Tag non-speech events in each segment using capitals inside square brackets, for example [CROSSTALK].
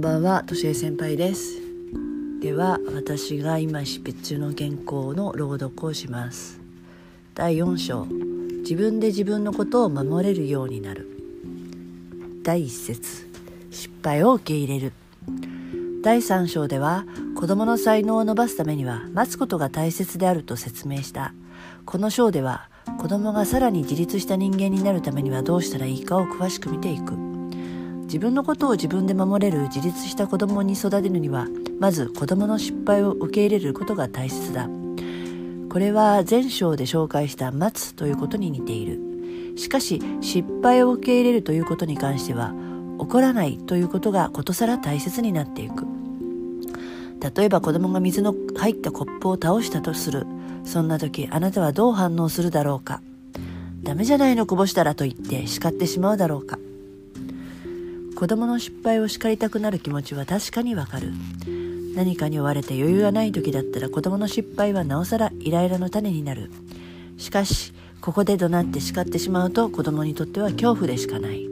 んばんは、としえ先輩です。では、私が今執筆中の原稿の朗読をします。第4章、自分で自分のことを守れるようになる。第1節、失敗を受け入れる。第3章では、子供の才能を伸ばすためには待つことが大切であると説明した。この章では、子供がさらに自立した人間になるためにはどうしたらいいかを詳しく見ていく。自分のことを自分で守れる自立した子供に育てるにはまず子供の失敗を受け入れることが大切だ。これは前章で紹介した待つということに似ている。しかし失敗を受け入れるということに関しては起こらないということがことさら大切になっていく。例えば子供が水の入ったコップを倒したとする。そんな時あなたはどう反応するだろうか。ダメじゃないのこぼしたらと言って叱ってしまうだろうか。子供の失敗を叱りたくなる気持ちは確かにわかる。何かに追われて余裕がない時だったら子供の失敗はなおさらイライラの種になる。しかしここで怒鳴って叱ってしまうと子供にとっては恐怖でしかない。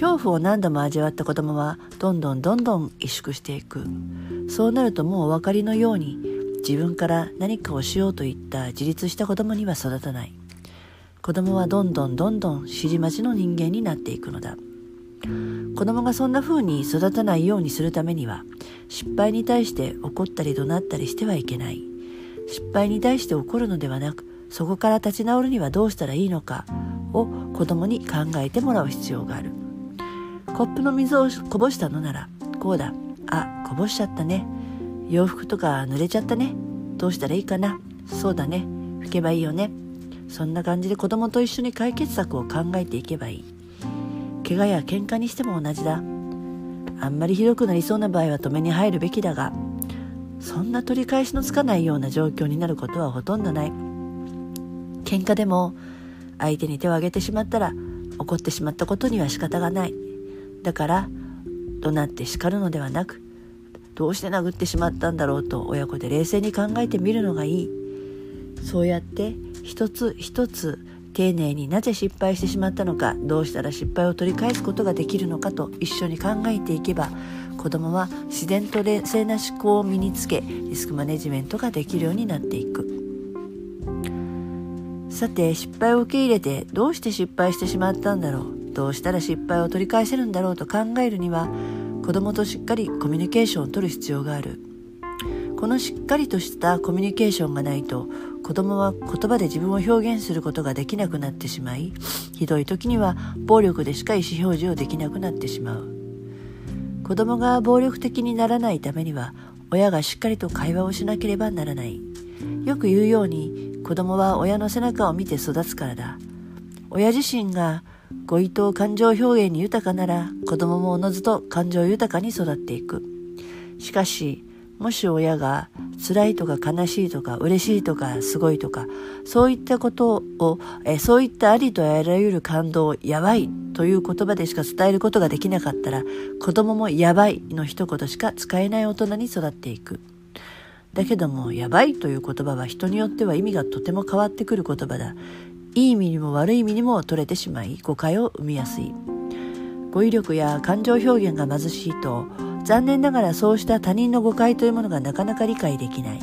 恐怖を何度も味わった子供はどんどんどんどん萎縮していく。そうなるともうお分かりのように自分から何かをしようといった自立した子供には育たない。子供はどんどんどんどん指示待ちの人間になっていくのだ。子供がそんな風に育たないようにするためには失敗に対して怒ったり怒鳴ったりしてはいけない。失敗に対して怒るのではなくそこから立ち直るにはどうしたらいいのかを子供に考えてもらう必要がある。コップの水をこぼしたのならこうだあこぼしちゃったね。洋服とか濡れちゃったね。どうしたらいいかな。そうだね。拭けばいいよね。そんな感じで子供と一緒に解決策を考えていけばいい。怪我や喧嘩にしても同じだ。あんまりひどくなりそうな場合は止めに入るべきだがそんな取り返しのつかないような状況になることはほとんどない。喧嘩でも相手に手を挙げてしまったら怒ってしまったことには仕方がない。だから怒鳴って叱るのではなくどうして殴ってしまったんだろうと親子で冷静に考えてみるのがいい。そうやって一つ一つ丁寧になぜ失敗してしまったのかどうしたら失敗を取り返すことができるのかと一緒に考えていけば子どもは自然と冷静な思考を身につけリスクマネジメントができるようになっていく。さて失敗を受け入れてどうして失敗してしまったんだろうどうしたら失敗を取り返せるんだろうと考えるには子どもとしっかりコミュニケーションを取る必要がある。このしっかりとしたコミュニケーションがないと子供は言葉で自分を表現することができなくなってしまいひどい時には暴力でしか意思表示をできなくなってしまう。子供が暴力的にならないためには親がしっかりと会話をしなければならない。よく言うように子供は親の背中を見て育つからだ。親自身が語彙と感情表現に豊かなら子供もおのずと感情豊かに育っていく。しかしもし親が辛いとか悲しいとか嬉しいとかすごいとかそういったことをえそういったありとあらゆる感動をやばいという言葉でしか伝えることができなかったら子供もやばいの一言しか使えない大人に育っていく。だけどもやばいという言葉は人によっては意味がとても変わってくる言葉だ。いい意味にも悪い意味にも取れてしまい誤解を生みやすい。語彙力や感情表現が貧しいと残念ながらそうした他人の誤解というものがなかなか理解できない。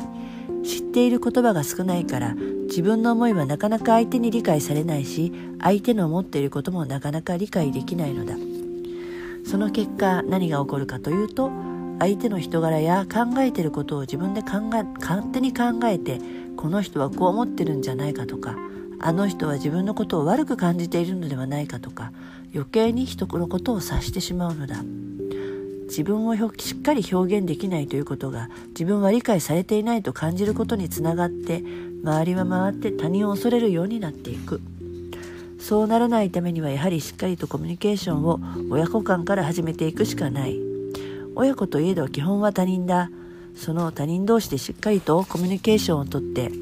知っている言葉が少ないから自分の思いはなかなか相手に理解されないし相手の思っていることもなかなか理解できないのだ。その結果何が起こるかというと相手の人柄や考えていることを自分で考え勝手に考えてこの人はこう思ってるんじゃないかとかあの人は自分のことを悪く感じているのではないかとか余計に人のことを察してしまうのだ。自分をしっかり表現できないということが自分は理解されていないと感じることにつながって周りは回って他人を恐れるようになっていく。そうならないためにはやはりしっかりとコミュニケーションを親子間から始めていくしかない。親子といえど基本は他人だ。その他人同士でしっかりとコミュニケーションをとって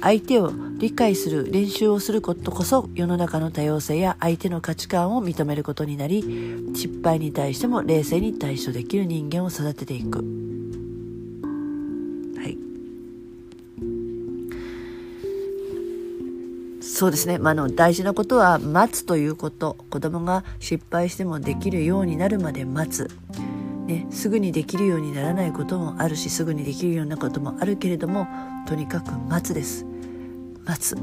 相手を理解する練習をすることこそ世の中の多様性や相手の価値観を認めることになり失敗に対しても冷静に対処できる人間を育てていく。はい。そうですね、まあ、の大事なことは待つということ。子供が失敗してもできるようになるまで待つ。ね、すぐにできるようにならないこともあるしすぐにできるようなこともあるけれどもとにかく待つです待つ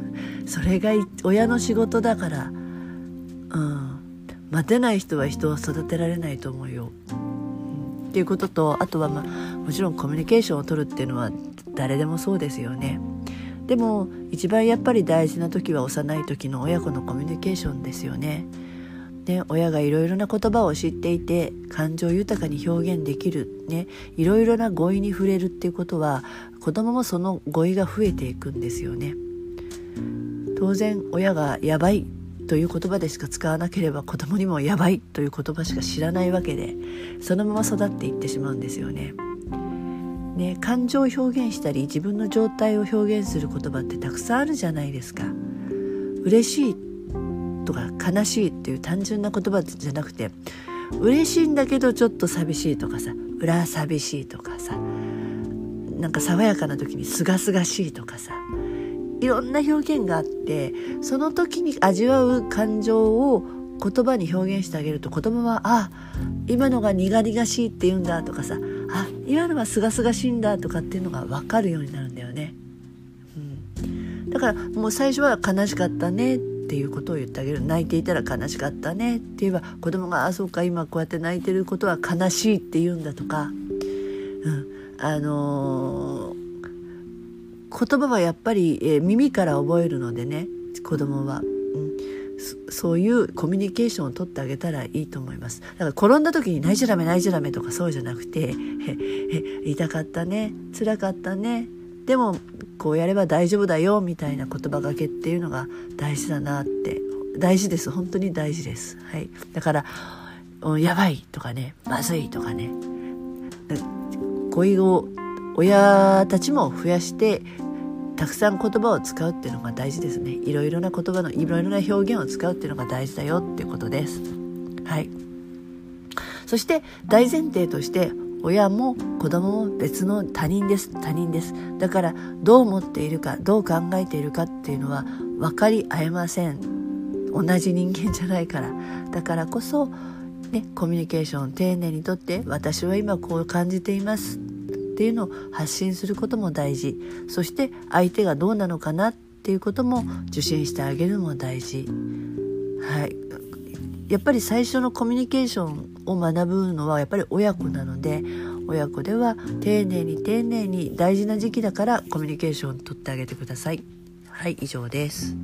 [LAUGHS] それが親の仕事だから、うん、待てない人は人を育てられないと思うよ。っていうこととあとは、まあ、もちろんコミュニケーションを取るっていうのは誰でもそうですよね。でも一番やっぱり大事な時は幼い時の親子のコミュニケーションですよね。ね、親がいろいろな言葉を知っていて感情豊かに表現できる、ね、いろいろな語彙に触れるっていうことは子供もその語彙が増えていくんですよね。当然親が「やばい」という言葉でしか使わなければ子供にも「やばい」という言葉しか知らないわけでそのまま育っていってしまうんですよね。ね、感情を表現したり自分の状態を表現する言葉ってたくさんあるじゃないですか。嬉しいとか悲しいっていう単純な言葉じゃなくて嬉しいんだけどちょっと寂しいとかさ裏寂しいとかさなんか爽やかな時にすがすがしいとかさいろんな表現があってその時に味わう感情を言葉に表現してあげると子供は「あ今のが苦々しいって言うんだ」とかさ「あ今のはすがすがしいんだ」とかっていうのが分かるようになるんだよね。うん、だからもう最初は「悲しかったね」っていうことを言ってあげる泣いていたら悲しかったねって言えば子供が「あそうか今こうやって泣いてることは悲しい」って言うんだとか、うん、あのー、言葉はやっぱり、えー、耳から覚えるのでね子供は。そういうコミュニケーションを取ってあげたらいいと思います。だから転んだ時に泣いちゃダメ泣いちゃダメとかそうじゃなくて「[LAUGHS] 痛かったね辛かったねでもこうやれば大丈夫だよ」みたいな言葉がけっていうのが大事だなって大事です。本当に大事です。はい、だから「やばい」とかね「まずい」とかね。語彙を親たちも増やしてたくさん言葉を使うっていうのが大事ですね。いろいろな言葉のいろいろな表現を使うっていうのが大事だよっていうことです。はい。そして大前提として親も子供も別の他人です他人です。だからどう思っているかどう考えているかっていうのは分かり合えません。同じ人間じゃないから。だからこそね、コミュニケーションを丁寧にとって私は今こう感じていますっていうのを発信することも大事。そして相手がどうなのかなっていうことも受信してあげるのも大事。はい。やっぱり最初のコミュニケーションを学ぶのはやっぱり親子なので親子では丁寧に丁寧に大事な時期だからコミュニケーションを取ってあげてください。はい以上です。